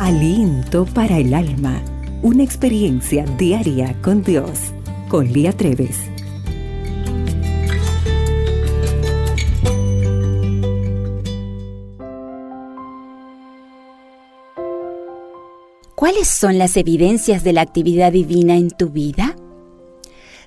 Aliento para el alma. Una experiencia diaria con Dios. Con Lía Treves. ¿Cuáles son las evidencias de la actividad divina en tu vida?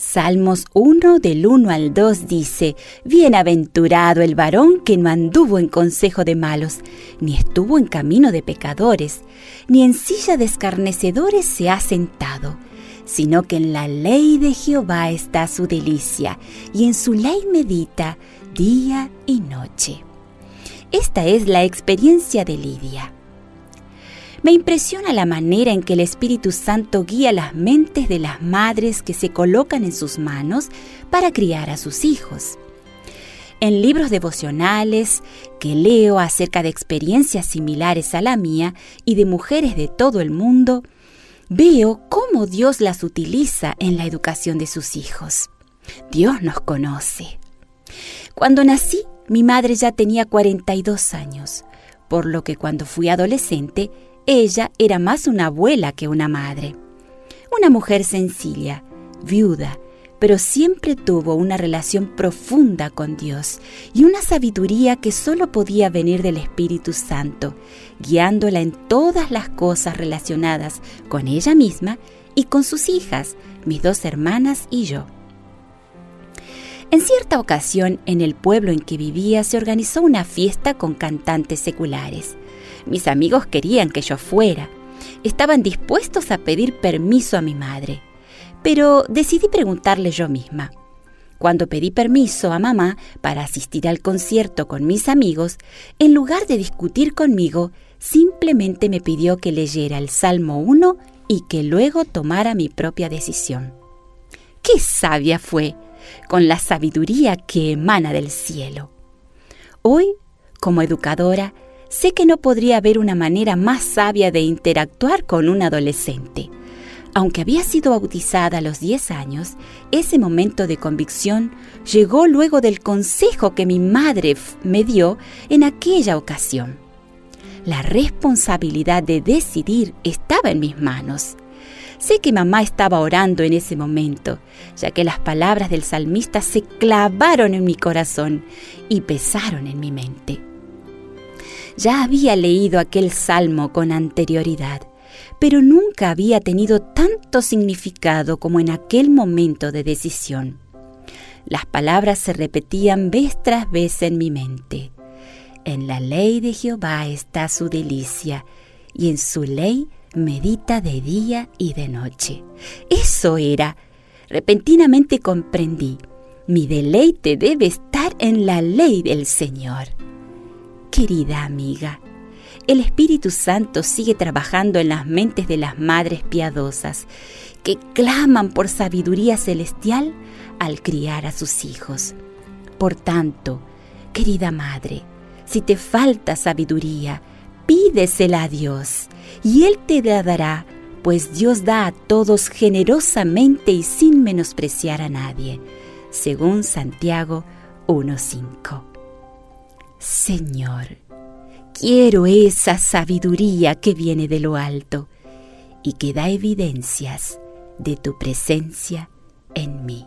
Salmos 1 del 1 al 2 dice, Bienaventurado el varón que no anduvo en consejo de malos, ni estuvo en camino de pecadores, ni en silla de escarnecedores se ha sentado, sino que en la ley de Jehová está su delicia, y en su ley medita día y noche. Esta es la experiencia de Lidia. Me impresiona la manera en que el Espíritu Santo guía las mentes de las madres que se colocan en sus manos para criar a sus hijos. En libros devocionales que leo acerca de experiencias similares a la mía y de mujeres de todo el mundo, veo cómo Dios las utiliza en la educación de sus hijos. Dios nos conoce. Cuando nací, mi madre ya tenía 42 años, por lo que cuando fui adolescente, ella era más una abuela que una madre. Una mujer sencilla, viuda, pero siempre tuvo una relación profunda con Dios y una sabiduría que solo podía venir del Espíritu Santo, guiándola en todas las cosas relacionadas con ella misma y con sus hijas, mis dos hermanas y yo. En cierta ocasión, en el pueblo en que vivía se organizó una fiesta con cantantes seculares. Mis amigos querían que yo fuera. Estaban dispuestos a pedir permiso a mi madre. Pero decidí preguntarle yo misma. Cuando pedí permiso a mamá para asistir al concierto con mis amigos, en lugar de discutir conmigo, simplemente me pidió que leyera el Salmo 1 y que luego tomara mi propia decisión. ¡Qué sabia fue! Con la sabiduría que emana del cielo. Hoy, como educadora, sé que no podría haber una manera más sabia de interactuar con un adolescente. Aunque había sido bautizada a los 10 años, ese momento de convicción llegó luego del consejo que mi madre me dio en aquella ocasión. La responsabilidad de decidir estaba en mis manos. Sé que mamá estaba orando en ese momento, ya que las palabras del salmista se clavaron en mi corazón y pesaron en mi mente. Ya había leído aquel salmo con anterioridad, pero nunca había tenido tanto significado como en aquel momento de decisión. Las palabras se repetían vez tras vez en mi mente. En la ley de Jehová está su delicia, y en su ley medita de día y de noche. Eso era. Repentinamente comprendí. Mi deleite debe estar en la ley del Señor. Querida amiga, el Espíritu Santo sigue trabajando en las mentes de las madres piadosas que claman por sabiduría celestial al criar a sus hijos. Por tanto, querida madre, si te falta sabiduría, pídesela a Dios y Él te la dará, pues Dios da a todos generosamente y sin menospreciar a nadie, según Santiago 1.5. Señor, quiero esa sabiduría que viene de lo alto y que da evidencias de tu presencia en mí.